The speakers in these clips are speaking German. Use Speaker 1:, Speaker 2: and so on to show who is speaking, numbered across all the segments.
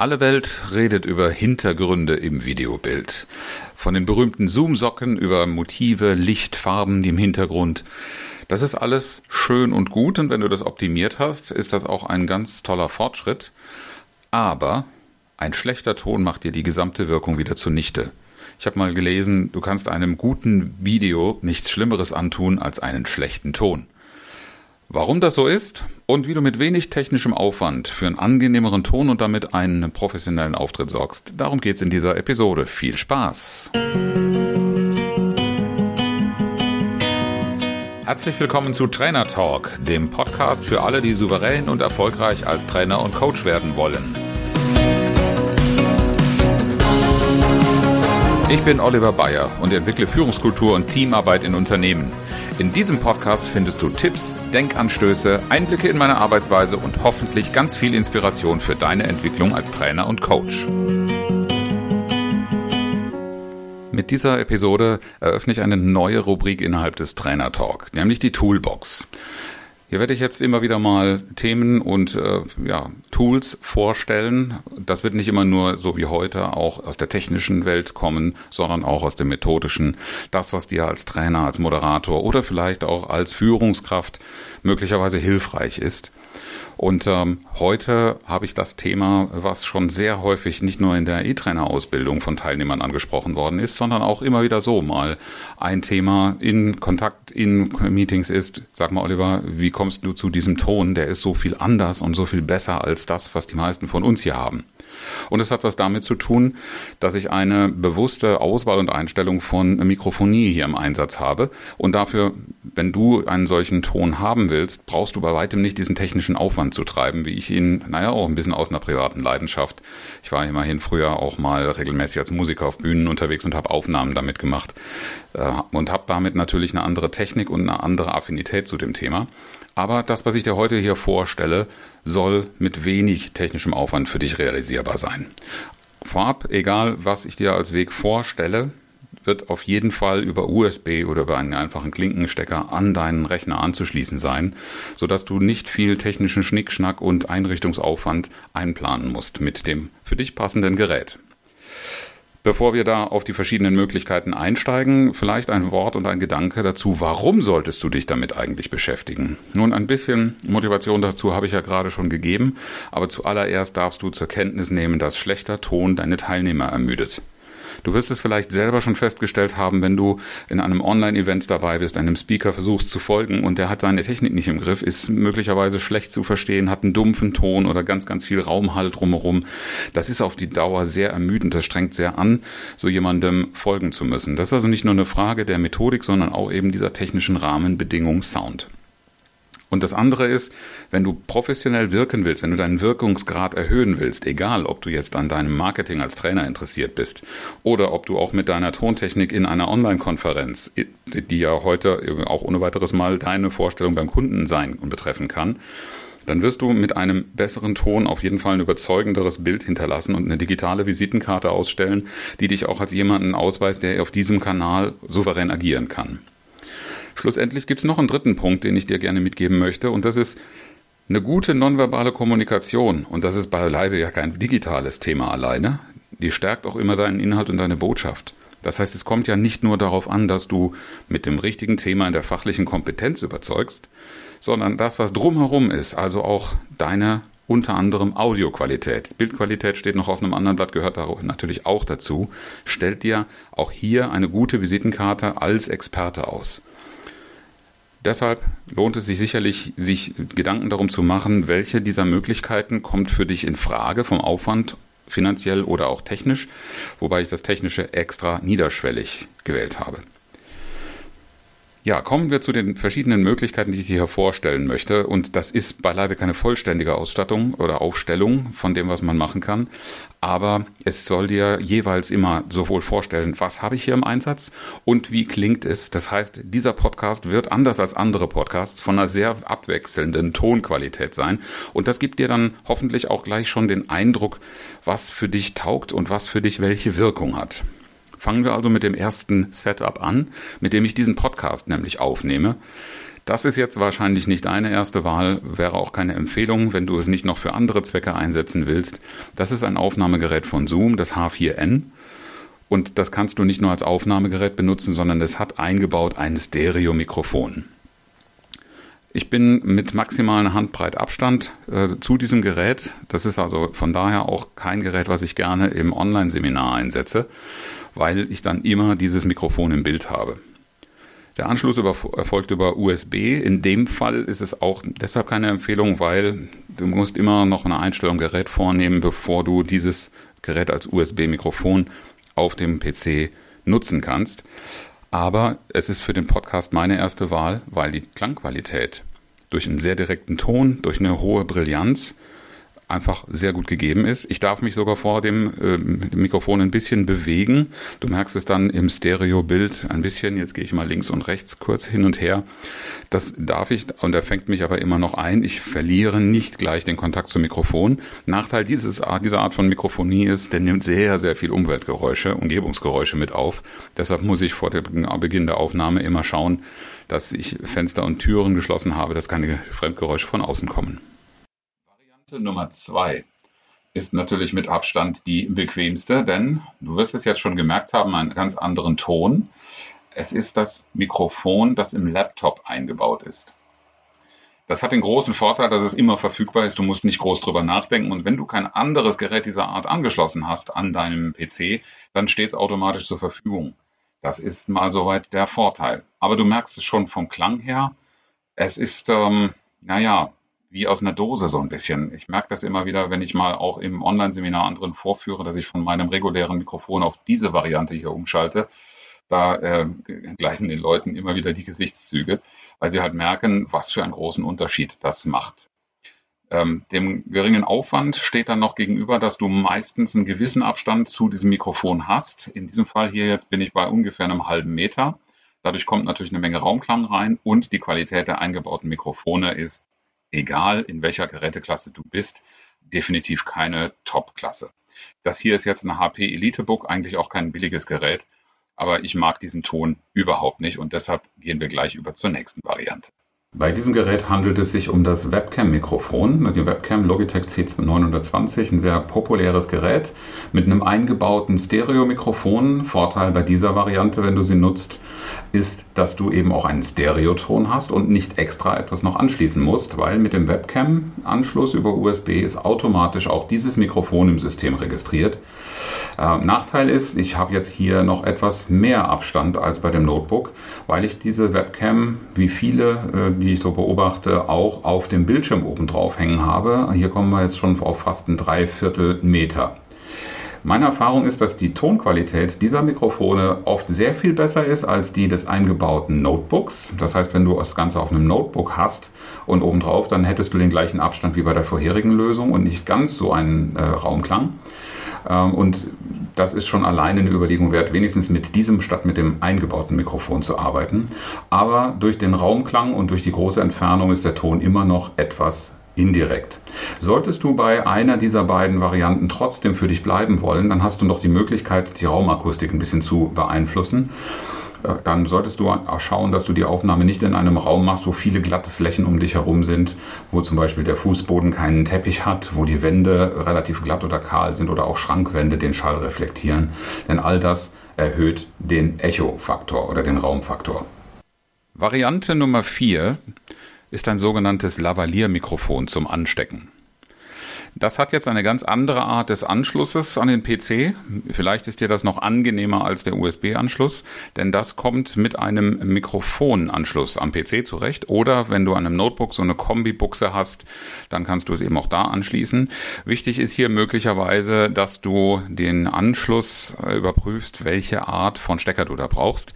Speaker 1: Alle Welt redet über Hintergründe im Videobild. Von den berühmten Zoom-Socken über Motive, Licht, Farben im Hintergrund. Das ist alles schön und gut und wenn du das optimiert hast, ist das auch ein ganz toller Fortschritt. Aber ein schlechter Ton macht dir die gesamte Wirkung wieder zunichte. Ich habe mal gelesen, du kannst einem guten Video nichts Schlimmeres antun als einen schlechten Ton. Warum das so ist und wie du mit wenig technischem Aufwand für einen angenehmeren Ton und damit einen professionellen Auftritt sorgst, darum geht's in dieser Episode. Viel Spaß! Herzlich willkommen zu Trainer Talk, dem Podcast für alle, die souverän und erfolgreich als Trainer und Coach werden wollen. Ich bin Oliver Bayer und entwickle Führungskultur und Teamarbeit in Unternehmen. In diesem Podcast findest du Tipps, Denkanstöße, Einblicke in meine Arbeitsweise und hoffentlich ganz viel Inspiration für deine Entwicklung als Trainer und Coach. Mit dieser Episode eröffne ich eine neue Rubrik innerhalb des Trainer Talk, nämlich die Toolbox. Hier werde ich jetzt immer wieder mal Themen und äh, ja, Tools vorstellen. Das wird nicht immer nur so wie heute auch aus der technischen Welt kommen, sondern auch aus dem methodischen. Das, was dir als Trainer, als Moderator oder vielleicht auch als Führungskraft möglicherweise hilfreich ist. Und ähm, heute habe ich das Thema, was schon sehr häufig nicht nur in der E-Trainer-Ausbildung von Teilnehmern angesprochen worden ist, sondern auch immer wieder so mal ein Thema in Kontakt, in Meetings ist. Sag mal, Oliver, wie kommst du zu diesem Ton? Der ist so viel anders und so viel besser als das, was die meisten von uns hier haben. Und es hat was damit zu tun, dass ich eine bewusste Auswahl und Einstellung von Mikrofonie hier im Einsatz habe. Und dafür, wenn du einen solchen Ton haben willst, brauchst du bei weitem nicht diesen technischen Aufwand zu treiben, wie ich ihn, naja, auch ein bisschen aus einer privaten Leidenschaft. Ich war immerhin früher auch mal regelmäßig als Musiker auf Bühnen unterwegs und habe Aufnahmen damit gemacht äh, und habe damit natürlich eine andere Technik und eine andere Affinität zu dem Thema. Aber das, was ich dir heute hier vorstelle, soll mit wenig technischem Aufwand für dich realisierbar sein. Vorab, egal was ich dir als Weg vorstelle, wird auf jeden Fall über USB oder über einen einfachen Klinkenstecker an deinen Rechner anzuschließen sein, sodass du nicht viel technischen Schnickschnack und Einrichtungsaufwand einplanen musst mit dem für dich passenden Gerät. Bevor wir da auf die verschiedenen Möglichkeiten einsteigen, vielleicht ein Wort und ein Gedanke dazu, warum solltest du dich damit eigentlich beschäftigen? Nun, ein bisschen Motivation dazu habe ich ja gerade schon gegeben, aber zuallererst darfst du zur Kenntnis nehmen, dass schlechter Ton deine Teilnehmer ermüdet. Du wirst es vielleicht selber schon festgestellt haben, wenn du in einem Online-Event dabei bist, einem Speaker versuchst zu folgen und der hat seine Technik nicht im Griff, ist möglicherweise schlecht zu verstehen, hat einen dumpfen Ton oder ganz, ganz viel Raumhall drumherum. Das ist auf die Dauer sehr ermüdend, das strengt sehr an, so jemandem folgen zu müssen. Das ist also nicht nur eine Frage der Methodik, sondern auch eben dieser technischen Rahmenbedingung Sound. Und das andere ist, wenn du professionell wirken willst, wenn du deinen Wirkungsgrad erhöhen willst, egal ob du jetzt an deinem Marketing als Trainer interessiert bist oder ob du auch mit deiner Tontechnik in einer Online-Konferenz, die ja heute auch ohne weiteres mal deine Vorstellung beim Kunden sein und betreffen kann, dann wirst du mit einem besseren Ton auf jeden Fall ein überzeugenderes Bild hinterlassen und eine digitale Visitenkarte ausstellen, die dich auch als jemanden ausweist, der auf diesem Kanal souverän agieren kann. Schlussendlich gibt es noch einen dritten Punkt, den ich dir gerne mitgeben möchte, und das ist eine gute nonverbale Kommunikation. Und das ist beileibe ja kein digitales Thema alleine. Die stärkt auch immer deinen Inhalt und deine Botschaft. Das heißt, es kommt ja nicht nur darauf an, dass du mit dem richtigen Thema in der fachlichen Kompetenz überzeugst, sondern das, was drumherum ist, also auch deine unter anderem Audioqualität. Bildqualität steht noch auf einem anderen Blatt, gehört natürlich auch dazu. Stellt dir auch hier eine gute Visitenkarte als Experte aus. Deshalb lohnt es sich sicherlich, sich Gedanken darum zu machen, welche dieser Möglichkeiten kommt für dich in Frage vom Aufwand finanziell oder auch technisch, wobei ich das Technische extra niederschwellig gewählt habe. Ja, kommen wir zu den verschiedenen Möglichkeiten, die ich hier vorstellen möchte. Und das ist beileibe keine vollständige Ausstattung oder Aufstellung von dem, was man machen kann. Aber es soll dir jeweils immer sowohl vorstellen, was habe ich hier im Einsatz und wie klingt es. Das heißt, dieser Podcast wird anders als andere Podcasts von einer sehr abwechselnden Tonqualität sein. Und das gibt dir dann hoffentlich auch gleich schon den Eindruck, was für dich taugt und was für dich welche Wirkung hat. Fangen wir also mit dem ersten Setup an, mit dem ich diesen Podcast nämlich aufnehme. Das ist jetzt wahrscheinlich nicht deine erste Wahl, wäre auch keine Empfehlung, wenn du es nicht noch für andere Zwecke einsetzen willst. Das ist ein Aufnahmegerät von Zoom, das H4n. Und das kannst du nicht nur als Aufnahmegerät benutzen, sondern es hat eingebaut ein Stereo-Mikrofon. Ich bin mit maximalen Handbreit Abstand äh, zu diesem Gerät. Das ist also von daher auch kein Gerät, was ich gerne im Online-Seminar einsetze, weil ich dann immer dieses Mikrofon im Bild habe. Der Anschluss über, erfolgt über USB. In dem Fall ist es auch deshalb keine Empfehlung, weil du musst immer noch eine Einstellung Gerät vornehmen, bevor du dieses Gerät als USB-Mikrofon auf dem PC nutzen kannst. Aber es ist für den Podcast meine erste Wahl, weil die Klangqualität durch einen sehr direkten Ton, durch eine hohe Brillanz einfach sehr gut gegeben ist. Ich darf mich sogar vor dem, äh, dem Mikrofon ein bisschen bewegen. Du merkst es dann im Stereobild ein bisschen. Jetzt gehe ich mal links und rechts kurz hin und her. Das darf ich und er fängt mich aber immer noch ein. Ich verliere nicht gleich den Kontakt zum Mikrofon. Nachteil dieses, dieser Art von Mikrofonie ist, der nimmt sehr, sehr viel Umweltgeräusche, Umgebungsgeräusche mit auf. Deshalb muss ich vor dem Beginn der Aufnahme immer schauen, dass ich Fenster und Türen geschlossen habe, dass keine Fremdgeräusche von außen kommen. Nummer zwei ist natürlich mit Abstand die bequemste, denn du wirst es jetzt schon gemerkt haben, einen ganz anderen Ton. Es ist das Mikrofon, das im Laptop eingebaut ist. Das hat den großen Vorteil, dass es immer verfügbar ist. Du musst nicht groß drüber nachdenken. Und wenn du kein anderes Gerät dieser Art angeschlossen hast an deinem PC, dann steht es automatisch zur Verfügung. Das ist mal soweit der Vorteil. Aber du merkst es schon vom Klang her. Es ist, ähm, naja, wie aus einer Dose so ein bisschen. Ich merke das immer wieder, wenn ich mal auch im Online-Seminar anderen vorführe, dass ich von meinem regulären Mikrofon auf diese Variante hier umschalte. Da äh, gleichen den Leuten immer wieder die Gesichtszüge, weil sie halt merken, was für einen großen Unterschied das macht. Ähm, dem geringen Aufwand steht dann noch gegenüber, dass du meistens einen gewissen Abstand zu diesem Mikrofon hast. In diesem Fall hier jetzt bin ich bei ungefähr einem halben Meter. Dadurch kommt natürlich eine Menge Raumklang rein und die Qualität der eingebauten Mikrofone ist egal in welcher Geräteklasse du bist, definitiv keine Top-Klasse. Das hier ist jetzt ein HP EliteBook, eigentlich auch kein billiges Gerät, aber ich mag diesen Ton überhaupt nicht und deshalb gehen wir gleich über zur nächsten Variante. Bei diesem Gerät handelt es sich um das Webcam-Mikrofon, die Webcam Logitech C920, ein sehr populäres Gerät mit einem eingebauten Stereo-Mikrofon. Vorteil bei dieser Variante, wenn du sie nutzt, ist, dass du eben auch einen Stereoton hast und nicht extra etwas noch anschließen musst, weil mit dem Webcam-Anschluss über USB ist automatisch auch dieses Mikrofon im System registriert. Äh, Nachteil ist, ich habe jetzt hier noch etwas mehr Abstand als bei dem Notebook, weil ich diese Webcam, wie viele, äh, die ich so beobachte, auch auf dem Bildschirm oben drauf hängen habe. Hier kommen wir jetzt schon auf fast ein Dreiviertel Meter. Meine Erfahrung ist, dass die Tonqualität dieser Mikrofone oft sehr viel besser ist als die des eingebauten Notebooks. Das heißt, wenn du das Ganze auf einem Notebook hast und obendrauf, dann hättest du den gleichen Abstand wie bei der vorherigen Lösung und nicht ganz so einen äh, Raumklang. Ähm, und das ist schon alleine eine Überlegung wert, wenigstens mit diesem statt mit dem eingebauten Mikrofon zu arbeiten. Aber durch den Raumklang und durch die große Entfernung ist der Ton immer noch etwas indirekt. Solltest du bei einer dieser beiden Varianten trotzdem für dich bleiben wollen, dann hast du noch die Möglichkeit, die Raumakustik ein bisschen zu beeinflussen. Äh, dann solltest du auch schauen, dass du die Aufnahme nicht in einem Raum machst, wo viele glatte Flächen um dich herum sind, wo zum Beispiel der Fußboden keinen Teppich hat, wo die Wände relativ glatt oder kahl sind oder auch Schrankwände den Schall reflektieren. Denn all das erhöht den Echo-Faktor oder den Raumfaktor. Variante Nummer 4 ist ein sogenanntes Lavalier-Mikrofon zum Anstecken. Das hat jetzt eine ganz andere Art des Anschlusses an den PC. Vielleicht ist dir das noch angenehmer als der USB-Anschluss, denn das kommt mit einem Mikrofonanschluss am PC zurecht. Oder wenn du an einem Notebook so eine Kombi-Buchse hast, dann kannst du es eben auch da anschließen. Wichtig ist hier möglicherweise, dass du den Anschluss äh, überprüfst, welche Art von Stecker du da brauchst.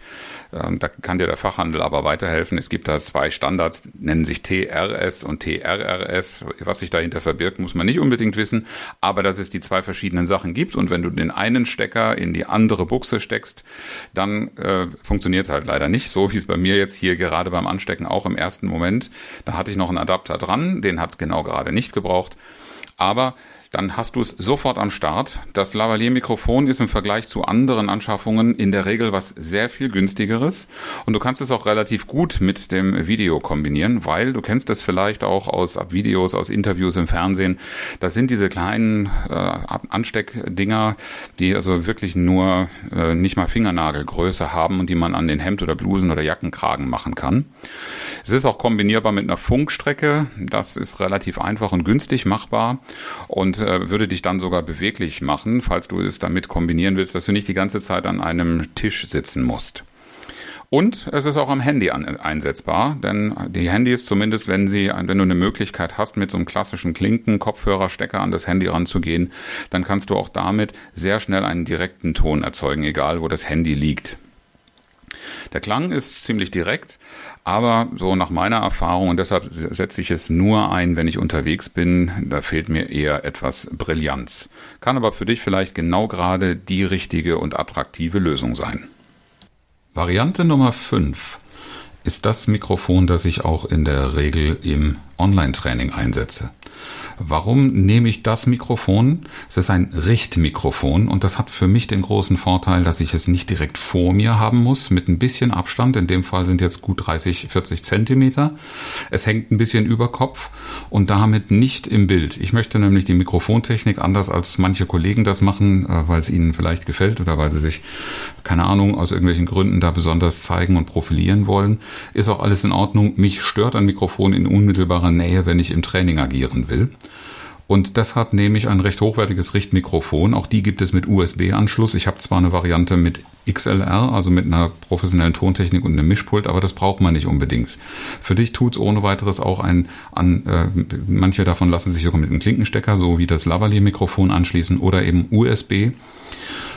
Speaker 1: Ähm, da kann dir der Fachhandel aber weiterhelfen. Es gibt da zwei Standards, nennen sich TRS und TRRS. Was sich dahinter verbirgt, muss man nicht unbedingt wissen, aber dass es die zwei verschiedenen Sachen gibt und wenn du den einen Stecker in die andere Buchse steckst, dann äh, funktioniert es halt leider nicht, so wie es bei mir jetzt hier gerade beim Anstecken auch im ersten Moment. Da hatte ich noch einen Adapter dran, den hat es genau gerade nicht gebraucht. Aber dann hast du es sofort am Start. Das Lavalier-Mikrofon ist im Vergleich zu anderen Anschaffungen in der Regel was sehr viel günstigeres und du kannst es auch relativ gut mit dem Video kombinieren, weil du kennst es vielleicht auch aus Videos, aus Interviews im Fernsehen. Das sind diese kleinen äh, Ansteckdinger, die also wirklich nur äh, nicht mal Fingernagelgröße haben und die man an den Hemd- oder Blusen- oder Jackenkragen machen kann. Es ist auch kombinierbar mit einer Funkstrecke. Das ist relativ einfach und günstig machbar und äh, würde dich dann sogar beweglich machen, falls du es damit kombinieren willst, dass du nicht die ganze Zeit an einem Tisch sitzen musst. Und es ist auch am Handy an, einsetzbar, denn die Handys, zumindest wenn sie, wenn du eine Möglichkeit hast, mit so einem klassischen Klinken, Kopfhörerstecker an das Handy ranzugehen, dann kannst du auch damit sehr schnell einen direkten Ton erzeugen, egal wo das Handy liegt. Der Klang ist ziemlich direkt, aber so nach meiner Erfahrung, und deshalb setze ich es nur ein, wenn ich unterwegs bin, da fehlt mir eher etwas Brillanz. Kann aber für dich vielleicht genau gerade die richtige und attraktive Lösung sein. Variante Nummer 5 ist das Mikrofon, das ich auch in der Regel im Online-Training einsetze. Warum nehme ich das Mikrofon? Es ist ein Richtmikrofon und das hat für mich den großen Vorteil, dass ich es nicht direkt vor mir haben muss, mit ein bisschen Abstand. In dem Fall sind jetzt gut 30, 40 Zentimeter. Es hängt ein bisschen über Kopf und damit nicht im Bild. Ich möchte nämlich die Mikrofontechnik anders als manche Kollegen das machen, äh, weil es ihnen vielleicht gefällt oder weil sie sich, keine Ahnung, aus irgendwelchen Gründen da besonders zeigen und profilieren wollen. Ist auch alles in Ordnung. Mich stört ein Mikrofon in unmittelbarer Nähe, wenn ich im Training agieren will. Und deshalb nehme ich ein recht hochwertiges Richtmikrofon. Auch die gibt es mit USB-Anschluss. Ich habe zwar eine Variante mit XLR, also mit einer professionellen Tontechnik und einem Mischpult, aber das braucht man nicht unbedingt. Für dich tut es ohne weiteres auch ein, an, äh, manche davon lassen sich sogar mit einem Klinkenstecker, so wie das Lavalier-Mikrofon anschließen oder eben USB.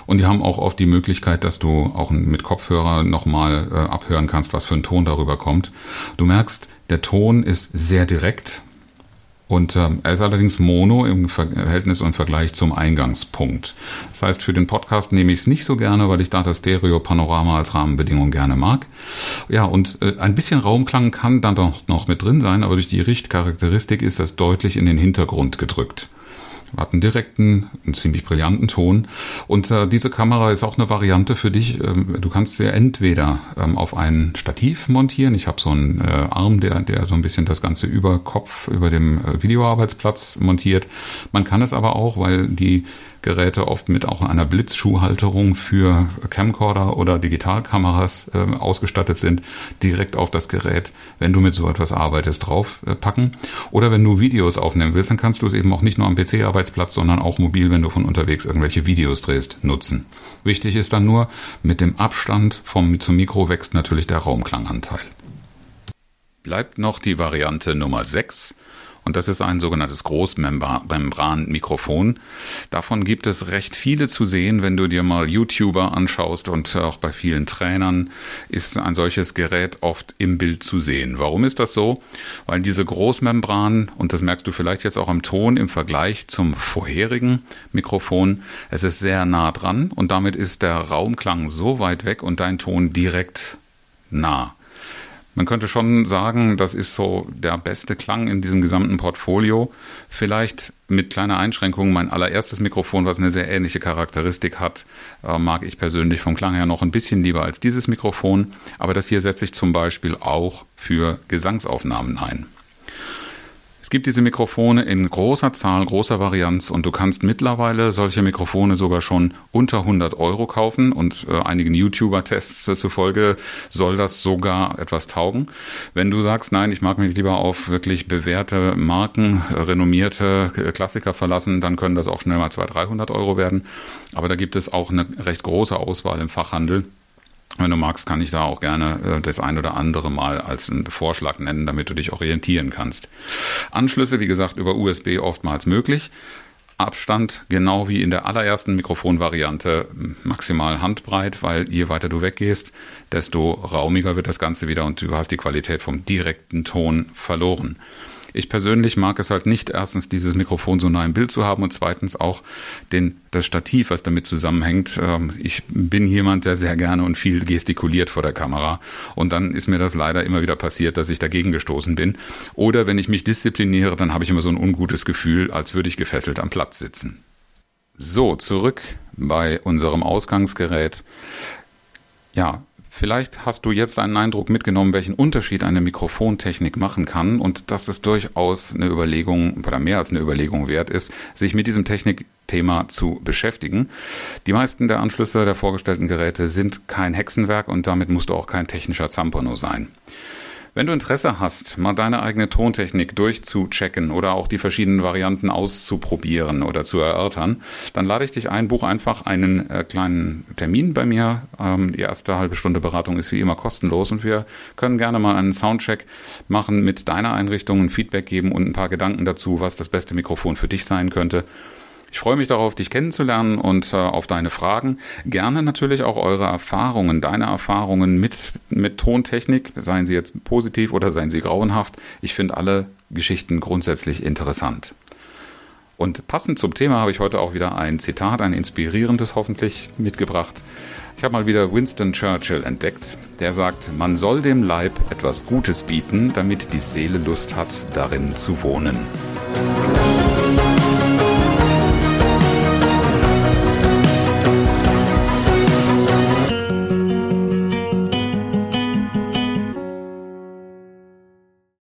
Speaker 1: Und die haben auch oft die Möglichkeit, dass du auch mit Kopfhörer nochmal äh, abhören kannst, was für ein Ton darüber kommt. Du merkst, der Ton ist sehr direkt und ähm, er ist allerdings mono im Verhältnis und Vergleich zum Eingangspunkt. Das heißt, für den Podcast nehme ich es nicht so gerne, weil ich da das Stereo-Panorama als Rahmenbedingung gerne mag. Ja, und äh, ein bisschen Raumklang kann dann doch noch mit drin sein, aber durch die Richtcharakteristik ist das deutlich in den Hintergrund gedrückt hat einen direkten, einen ziemlich brillanten Ton. Und äh, diese Kamera ist auch eine Variante für dich. Ähm, du kannst sie entweder ähm, auf ein Stativ montieren. Ich habe so einen äh, Arm, der, der so ein bisschen das Ganze über Kopf, über dem äh, Videoarbeitsplatz montiert. Man kann es aber auch, weil die Geräte oft mit auch einer Blitzschuhhalterung für Camcorder oder Digitalkameras äh, ausgestattet sind, direkt auf das Gerät, wenn du mit so etwas arbeitest, draufpacken. Äh, oder wenn du Videos aufnehmen willst, dann kannst du es eben auch nicht nur am PC-Arbeitsplatz, sondern auch mobil, wenn du von unterwegs irgendwelche Videos drehst, nutzen. Wichtig ist dann nur, mit dem Abstand vom zum Mikro wächst natürlich der Raumklanganteil. Bleibt noch die Variante Nummer 6 und das ist ein sogenanntes Großmembran-Mikrofon. Davon gibt es recht viele zu sehen, wenn du dir mal YouTuber anschaust und auch bei vielen Trainern ist ein solches Gerät oft im Bild zu sehen. Warum ist das so? Weil diese Großmembran, und das merkst du vielleicht jetzt auch am Ton im Vergleich zum vorherigen Mikrofon, es ist sehr nah dran und damit ist der Raumklang so weit weg und dein Ton direkt nah. Man könnte schon sagen, das ist so der beste Klang in diesem gesamten Portfolio. Vielleicht mit kleiner Einschränkung mein allererstes Mikrofon, was eine sehr ähnliche Charakteristik hat, äh, mag ich persönlich vom Klang her noch ein bisschen lieber als dieses Mikrofon. Aber das hier setze ich zum Beispiel auch für Gesangsaufnahmen ein. Es gibt diese Mikrofone in großer Zahl, großer Varianz und du kannst mittlerweile solche Mikrofone sogar schon unter 100 Euro kaufen und äh, einigen YouTuber-Tests zufolge soll das sogar etwas taugen. Wenn du sagst, nein, ich mag mich lieber auf wirklich bewährte Marken, renommierte äh, Klassiker verlassen, dann können das auch schnell mal 200, 300 Euro werden. Aber da gibt es auch eine recht große Auswahl im Fachhandel. Wenn du magst, kann ich da auch gerne äh, das ein oder andere mal als einen Vorschlag nennen, damit du dich orientieren kannst. Anschlüsse, wie gesagt, über USB oftmals möglich. Abstand, genau wie in der allerersten Mikrofonvariante, maximal handbreit, weil je weiter du weggehst, desto raumiger wird das Ganze wieder und du hast die Qualität vom direkten Ton verloren. Ich persönlich mag es halt nicht, erstens dieses Mikrofon so nah im Bild zu haben und zweitens auch den, das Stativ, was damit zusammenhängt. Ähm, ich bin jemand, der sehr gerne und viel gestikuliert vor der Kamera und dann ist mir das leider immer wieder passiert, dass ich dagegen gestoßen bin. Oder wenn ich mich diszipliniere, dann habe ich immer so ein ungutes Gefühl, als würde ich gefesselt am Platz sitzen. So, zurück bei unserem Ausgangsgerät. Ja, Vielleicht hast du jetzt einen Eindruck mitgenommen, welchen Unterschied eine Mikrofontechnik machen kann und dass es durchaus eine Überlegung oder mehr als eine Überlegung wert ist, sich mit diesem Technikthema zu beschäftigen. Die meisten der Anschlüsse der vorgestellten Geräte sind kein Hexenwerk und damit musst du auch kein technischer Zampano sein. Wenn du Interesse hast, mal deine eigene Tontechnik durchzuchecken oder auch die verschiedenen Varianten auszuprobieren oder zu erörtern, dann lade ich dich ein, buch einfach einen äh, kleinen Termin bei mir. Ähm, die erste halbe Stunde Beratung ist wie immer kostenlos und wir können gerne mal einen Soundcheck machen mit deiner Einrichtung, ein Feedback geben und ein paar Gedanken dazu, was das beste Mikrofon für dich sein könnte. Ich freue mich darauf, dich kennenzulernen und äh, auf deine Fragen. Gerne natürlich auch eure Erfahrungen, deine Erfahrungen mit, mit Tontechnik, seien sie jetzt positiv oder seien sie grauenhaft. Ich finde alle Geschichten grundsätzlich interessant. Und passend zum Thema habe ich heute auch wieder ein Zitat, ein inspirierendes hoffentlich mitgebracht. Ich habe mal wieder Winston Churchill entdeckt, der sagt, man soll dem Leib etwas Gutes bieten, damit die Seele Lust hat, darin zu wohnen.